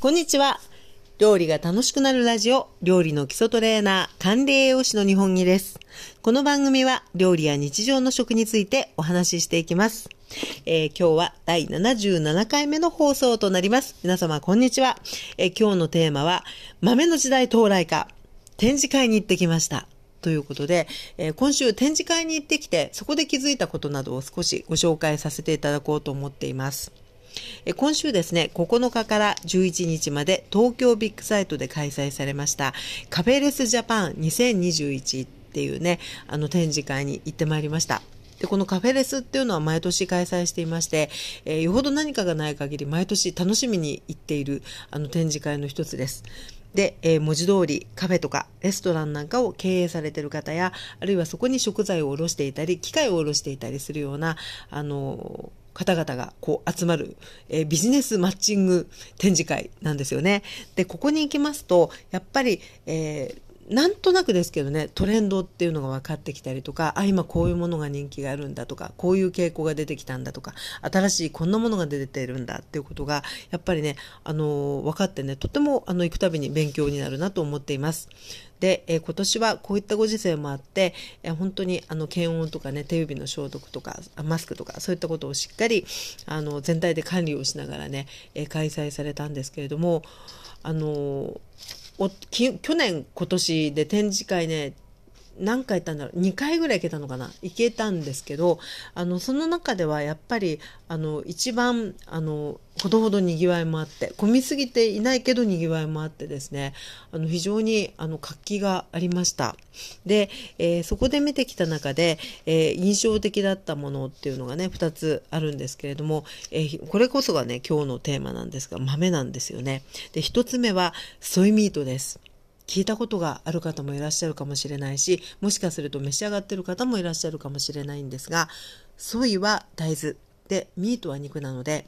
こんにちは。料理が楽しくなるラジオ、料理の基礎トレーナー、管理栄養士の日本木です。この番組は料理や日常の食についてお話ししていきます。えー、今日は第77回目の放送となります。皆様こんにちは。えー、今日のテーマは、豆の時代到来か、展示会に行ってきました。ということで、えー、今週展示会に行ってきて、そこで気づいたことなどを少しご紹介させていただこうと思っています。今週ですね、9日から11日まで東京ビッグサイトで開催されましたカフェレスジャパン2021っていうね、あの展示会に行ってまいりました。で、このカフェレスっていうのは毎年開催していまして、えー、よほど何かがない限り毎年楽しみに行っているあの展示会の一つです。で、えー、文字通りカフェとかレストランなんかを経営されている方や、あるいはそこに食材を卸していたり、機械を卸していたりするような、あのー方々がこう集まる、えー、ビジネスマッチング展示会なんですよね。で、ここに行きますと、やっぱり、えーなんとなくですけどねトレンドっていうのが分かってきたりとかあ今こういうものが人気があるんだとかこういう傾向が出てきたんだとか新しいこんなものが出てるんだっていうことがやっぱりねあの分かってねとてもあの行くたびに勉強になるなと思っています。で、えー、今年はこういったご時世もあって、えー、本当にあの検温とかね手指の消毒とかマスクとかそういったことをしっかりあの全体で管理をしながらね、えー、開催されたんですけれどもあの去年今年で展示会ね何回行ったんだろう？2回ぐらい行けたのかな？行けたんですけどあのその中ではやっぱりあの一番あのほどほどにぎわいもあって混みすぎていないけどにぎわいもあってですねあの非常にあの活気がありました。で、えー、そこで見てきた中で、えー、印象的だったものっていうのがね2つあるんですけれども、えー、これこそがね今日のテーマなんですが豆なんですよね。で1つ目はソイミートです。聞いたことがある方もいらっしゃるかもしれないしもしかすると召し上がってる方もいらっしゃるかもしれないんですがソイは大豆でミートは肉なので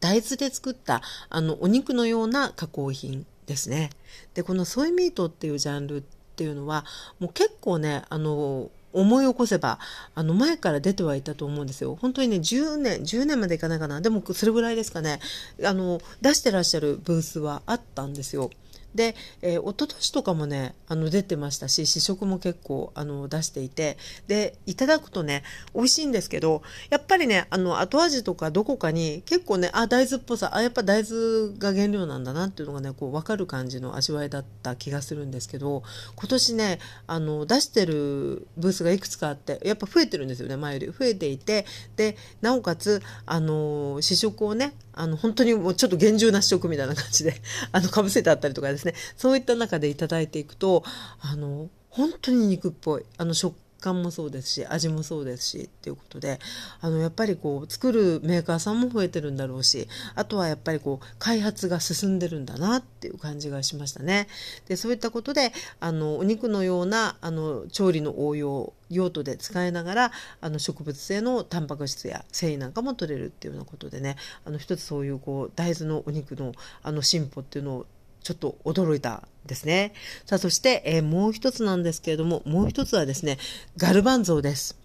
大豆で作ったあのお肉のような加工品ですね。でこのソイミートっていうジャンルっていうのはもう結構ねあの思い起こせばあの前から出てはいたと思うんですよ。本当にね10年10年までいかないかな。でもそれぐらいですかね。あの出してらっしゃるブースはあったんですよ。で、えー、一昨年とかもねあの出てましたし試食も結構あの出していてでいただくとね美味しいんですけどやっぱりねあの後味とかどこかに結構ねあ大豆っぽさあやっぱ大豆が原料なんだなっていうのがねこう分かる感じの味わいだった気がするんですけど今年ねあの出してるブースがいくつかあってやっぱ増えてるんですよね前より。増えていてでなおかつあの試食をねあの本当にもうちょっと厳重な試食みたいな感じで あのかぶせてあったりとかですね。そういった中でいただいていくとあの本当に肉っぽい。あの食感もそうですし味もそうですしっていうことであのやっぱりこう作るメーカーさんも増えてるんだろうしあとはやっぱりこう開発が進んでるんだなっていう感じがしましたね。でそういったことであのお肉のようなあの調理の応用用途で使いながらあの植物性のタンパク質や繊維なんかも取れるっていうようなことでねあの一つそういうこう大豆のお肉のあの進歩っていうのをちょっと驚いたですね。さあ、そして、えー、もう一つなんですけれども、もう一つはですね、ガルバンゾーです。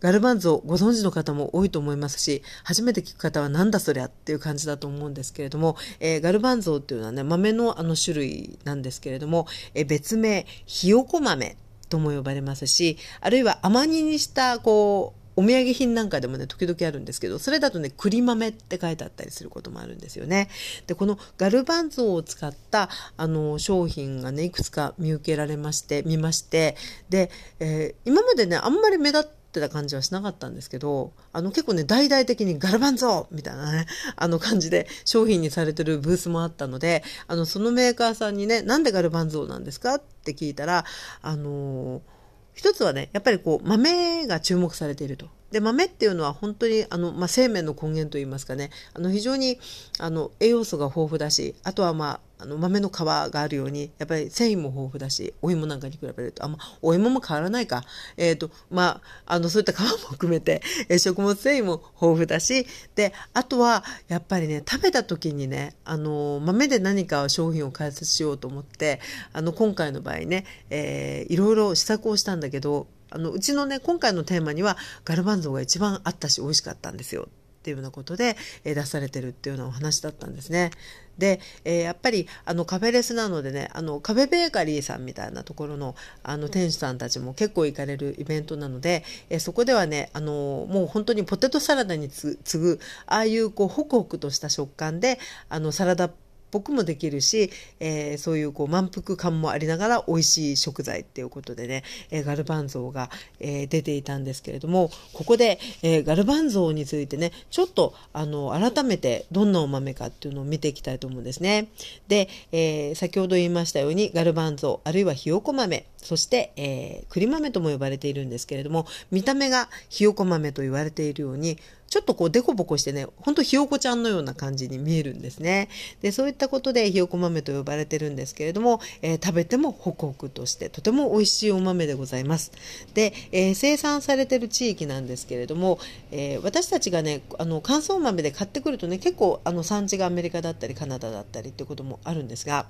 ガルバンゾーご存知の方も多いと思いますし、初めて聞く方はなんだそりゃっていう感じだと思うんですけれども、えー、ガルバンゾーっていうのはね、豆のあの種類なんですけれども、えー、別名、ひよこ豆とも呼ばれますし、あるいは甘煮にしたこう、お土産品なんかでもね、時々あるんですけど、それだとね、栗豆って書いてあったりすることもあるんですよね。で、このガルバンゾーを使った、あの、商品がね、いくつか見受けられまして、見まして、で、えー、今までね、あんまり目立ってた感じはしなかったんですけど、あの結構ね、大々的にガルバンゾーみたいなね、あの感じで商品にされてるブースもあったので、あの、そのメーカーさんにね、なんでガルバンゾーなんですかって聞いたら、あのー一つはね、やっぱりこう、豆が注目されていると。で、豆っていうのは本当に、あの、まあ、生命の根源といいますかね、あの、非常に、あの、栄養素が豊富だし、あとはまあ、あの豆の皮があるようにやっぱり繊維も豊富だしお芋なんかに比べるとあ、ま、お芋も変わらないか、えーとまあ、あのそういった皮も含めて、えー、食物繊維も豊富だしであとはやっぱりね食べた時にねあの豆で何か商品を開発しようと思ってあの今回の場合ね、えー、いろいろ試作をしたんだけどあのうちのね今回のテーマにはガルバンゾーが一番あったし美味しかったんですよ。っていうようなことで、え、出されてるっていうようなお話だったんですね。で、えー、やっぱりあのカフェレスなのでねあのカフェベーカリーさんみたいなところのあの店主さんたちも結構行かれるイベントなので、えー、そこではねあのもう本当にポテトサラダに次ぐああいうこうホクホクとした食感であのサラダっ僕もできるし、えー、そういうこう満腹感もありながら美味しい食材っていうことでね、えー、ガルバンゾウが、えー、出ていたんですけれどもここで、えガルバンゾウについてねちょっとあの改めてどんなお豆かっていうのを見ていきたいと思うんですね。で、え先ほど言いましたようにガルバンゾウあるいはひよこ豆そして、え栗豆とも呼ばれているんですけれども見た目がひよこ豆と言われているようにちょっとこうデコボコしてね、ほんとひよこちゃんのような感じに見えるんですね。で、そういったことでひよこ豆と呼ばれてるんですけれども、えー、食べてもホクホクとしてとても美味しいお豆でございます。で、えー、生産されてる地域なんですけれども、えー、私たちがね、あの乾燥豆で買ってくるとね、結構あの産地がアメリカだったりカナダだったりっていうこともあるんですが、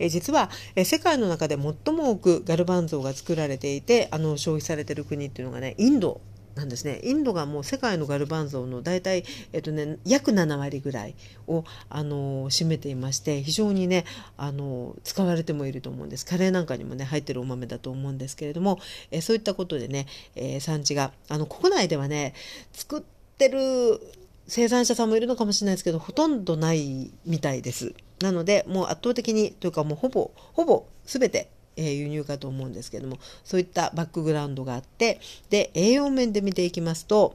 え実は、え世界の中で最も多くガルバンゾーが作られていて、あの消費されてる国っていうのがね、インドなんですねインドがもう世界のガルバンゾーの大体、えっとね、約7割ぐらいをあの占めていまして非常にねあの使われてもいると思うんですカレーなんかにもね入ってるお豆だと思うんですけれども、えそういったことでね、えー、産地があの国内ではね作ってる生産者さんもいるのかもしれないですけどほとんどないみたいです。なのでもう圧倒的にというかもうほぼほぼ全てえー、輸入かと思うんですけどもそういったバックグラウンドがあってで栄養面で見ていきますと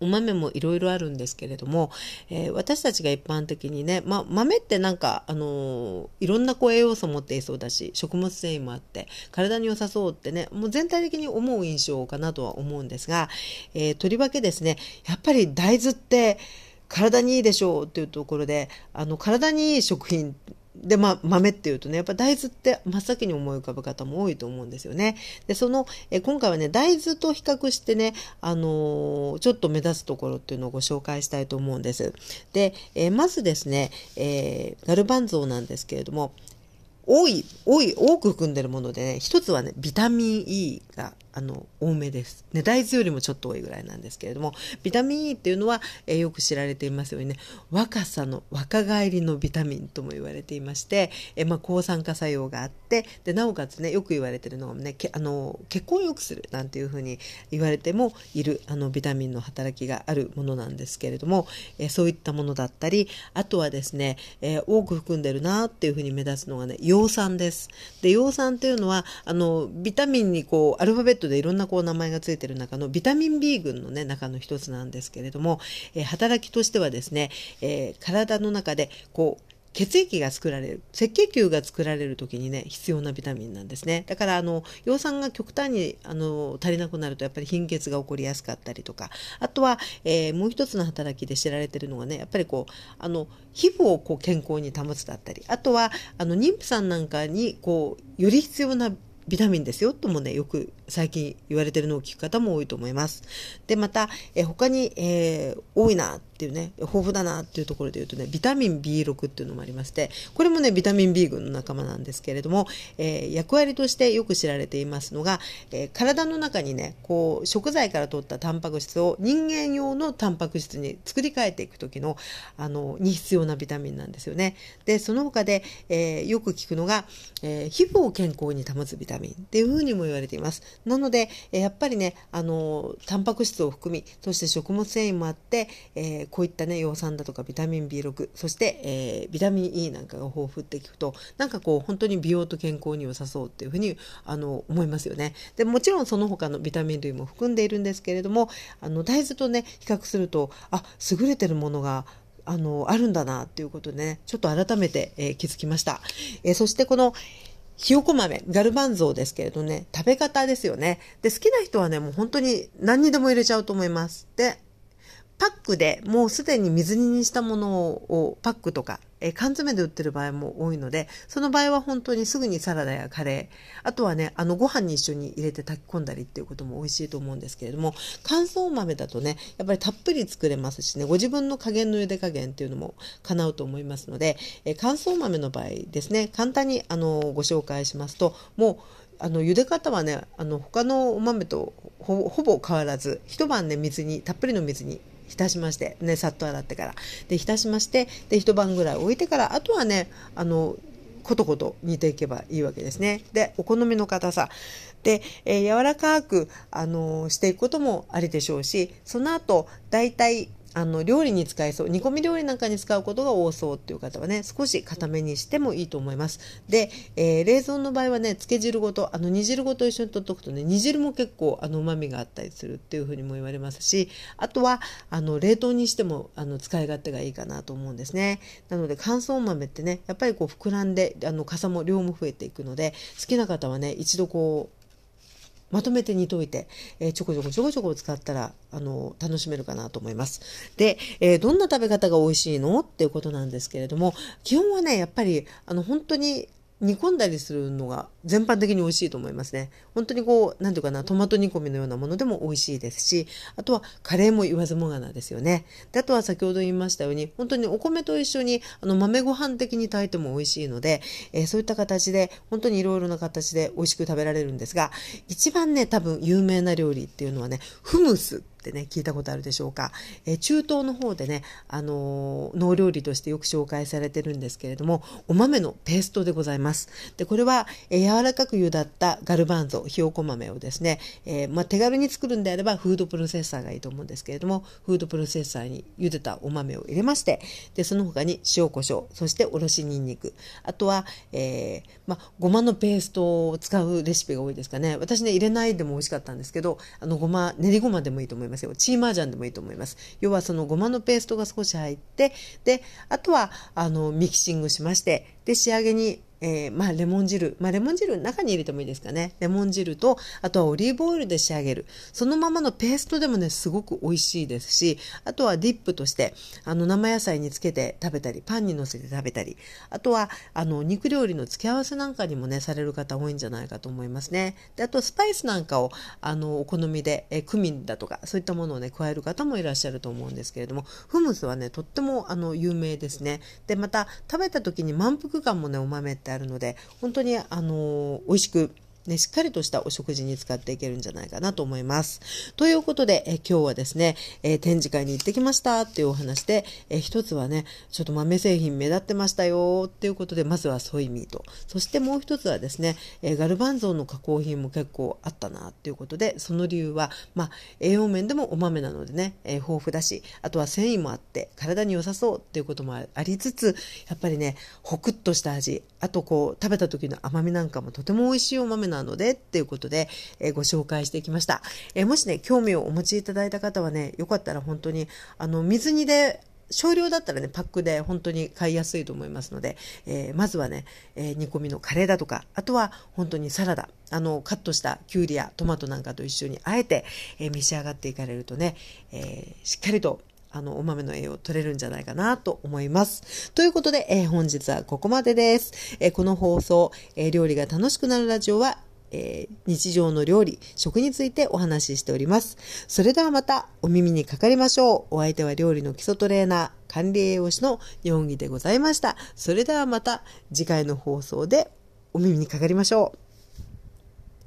お豆もいろいろあるんですけれども、えー、私たちが一般的にね、ま、豆ってなんか、あのー、いろんなこう栄養素持っていそうだし食物繊維もあって体に良さそうってねもう全体的に思う印象かなとは思うんですが、えー、とりわけですねやっぱり大豆って体にいいでしょうっていうところであの体にいい食品で、まあ豆っていうとね、やっぱ大豆って真っ先に思い浮かぶ方も多いと思うんですよね。で、その、え今回はね、大豆と比較してね、あのー、ちょっと目立つところっていうのをご紹介したいと思うんです。で、えまずですね、えー、ガルバンゾーなんですけれども、多い、多い、多く含んでるものでね、一つはね、ビタミン E があの多めです、ね、大豆よりもちょっと多いぐらいなんですけれどもビタミン E っていうのは、えー、よく知られていますようにね若さの若返りのビタミンとも言われていまして、えー、まあ、抗酸化作用があってでなおかつねよく言われてるのがねけあの血行を良くするなんていうふうに言われてもいるあのビタミンの働きがあるものなんですけれども、えー、そういったものだったりあとはですね、え多く含んでるなっていうふうに目立つのがね葉酸です。で葉酸っていうのはあのビタミンにこうアルファベットでいろんなこう名前がついてる中のビタミン B 群のね中の一つなんですけれども、えー、働きとしてはですね、えー、体の中でこう血液が作られる赤血球が作られる時にね必要なビタミンなんですね。だからあの葉酸が極端にあの足りなくなるとやっぱり貧血が起こりやすかったりとかあとは、えー、もう一つの働きで知られてるのがねやっぱりこうあの皮膚をこう健康に保つだったりあとはあの妊婦さんなんかにこうより必要なビタミンですよともねよく最近言われてるのを聞く方も多いと思います。でまた、え他に、えー、多いなっていうね豊富だなっていうところで言うとねビタミン B6 っていうのもありましてこれもねビタミン B 群の仲間なんですけれども、えー、役割としてよく知られていますのが、えー、体の中にねこう食材から取ったタンパク質を人間用のタンパク質に作り変えていく時のあのに必要なビタミンなんですよね。でその他で、えよく聞くのが、え皮膚を健康に保つビタミンタミンっていうふうにも言われています。なので、えやっぱりね、あの、タンパク質を含み、そして食物繊維もあって、えー、こういったね、葉酸だとかビタミン B6、そして、えー、ビタミン E なんかが豊富って聞くと、なんかこう、本当に美容と健康に良さそうっていうふうに、あの、思いますよね。で、もちろんその他のビタミン類も含んでいるんですけれども、あの、大豆とね、比較すると、あ、優れてるものが、あの、あるんだなっていうことでね、ちょっと改めて、えー、気づきました。え、そしてこの、ひよこ豆、ガルバンゾーですけれどね、食べ方ですよね。で、好きな人はね、もう本当に何にでも入れちゃうと思います。で、パックでもうすでに水煮にしたものをパックとかえ缶詰で売ってる場合も多いので、その場合は本当にすぐにサラダやカレー、あとはね、あのご飯に一緒に入れて炊き込んだりっていうことも美味しいと思うんですけれども、乾燥豆だとね、やっぱりたっぷり作れますしね、ご自分の加減の茹で加減っていうのも叶うと思いますので、え乾燥豆の場合ですね、簡単にあのご紹介しますと、もうあの茹で方はねあの他のお豆とほぼ変わらず一晩ね水にたっぷりの水に浸しましてねさっと洗ってからで浸しましてで一晩ぐらい置いてからあとはねあのコトコト煮ていけばいいわけですね。でお好みの硬さで、えー、柔らかく、あのー、していくこともありでしょうしその後だいたいあの料理に使えそう。煮込み料理なんかに使うことが多そうっていう方はね少し固めにしてもいいと思います。で、えー、冷蔵の場合はね漬け汁ごとあの煮汁ごと一緒に取っておくとね煮汁も結構あの旨味があったりするっていうふうにも言われますしあとはあの冷凍にしてもあの使い勝手がいいかなと思うんですね。なので乾燥豆ってねやっぱりこう膨らんであの傘も量も増えていくので好きな方はね一度こうまとめて煮といて、えー、ちょこちょこちょこちょこ使ったら、あの、楽しめるかなと思います。で、えー、どんな食べ方が美味しいの？っていうことなんですけれども、基本はね、やっぱり、あの、本当に煮込んだりするのが全般的に美味しいと思いますね。本当にこう、なんていうかな、トマト煮込みのようなものでも美味しいですし、あとはカレーも言わずもがなですよね。で、あとは先ほど言いましたように、本当にお米と一緒にあの豆ご飯的に炊いても美味しいので、えー、そういった形で、本当にいろいろな形で美味しく食べられるんですが、一番ね、多分有名な料理っていうのはね、フムスってね、聞いたことあるでしょうか。えー、中東の方でね、あのー、農料理としてよく紹介されてるんですけれども、お豆のペーストでございます。で、これは、えー、柔らかく茹だったガルバンゾ、ひよこ豆をですね、えまあ、手軽に作るんであればフードプロセッサーがいいと思うんですけれども、フードプロセッサーに茹でたお豆を入れまして、で、その他に塩コショウ、そしておろしにんにく、あとは、えまあ、ごまのペーストを使うレシピが多いですかね。私ね、入れないでも美味しかったんですけど、あの、ごま、練りごまでもいいと思いますよ。チーマージャンでもいいと思います。要はそのごまのペーストが少し入って、で、あとは、あの、ミキシングしまして、で、仕上げに、えー、まあ、レモン汁。まあ、レモン汁中に入れてもいいですかね。レモン汁と、あとはオリーブオイルで仕上げる。そのままのペーストでもね、すごく美味しいですし、あとはディップとして、あの、生野菜につけて食べたり、パンに乗せて食べたり、あとは、あの、肉料理の付け合わせなんかにもね、される方多いんじゃないかと思いますね。で、あと、スパイスなんかを、あの、お好みで、えクミンだとか、そういったものをね、加える方もいらっしゃると思うんですけれども、フムスはね、とっても、あの、有名ですね。で、また、食べた時に満腹感もね、お豆ってあるので、本当にあの美味しくね、しっかりとしたお食事に使っていけるんじゃないかなと思います。ということで、え今日はですね、え展示会に行ってきました。っていうお話で、え一つはね、ちょっと豆製品目立ってましたよ。っていうことで、まずはソイミート。そしてもう一つはですね、えガルバンゾーの加工品も結構あったな。っていうことで、その理由は、まあ、栄養面でもお豆なのでね、え豊富だし、あとは繊維もあって体に良さそう。っていうこともありつつ、やっぱりね、ホクッとした味、あとこう、食べた時の甘みなんかもとても美味しいお豆ななのでっていうことで、えー、ご紹介してきました、えー、もしね興味をお持ちいただいた方はねよかったら本当にあの水煮で少量だったらね、パックで本当に買いやすいと思いますので、えー、まずはね、えー、煮込みのカレーだとか、あとは本当にサラダ、あの、カットしたきゅうりやトマトなんかと一緒にあえて、えー、召し上がっていかれるとね、えしっかりとあの、お豆の栄養を取れるんじゃないかなと思います。ということで、えー、本日はここまでです。えー、この放送、えー、料理が楽しくなるラジオは、え日常の料理、食についてお話ししております。それではまたお耳にかかりましょう。お相手は料理の基礎トレーナー、管理栄養士の日本木でございました。それではまた次回の放送でお耳にかかりましょう。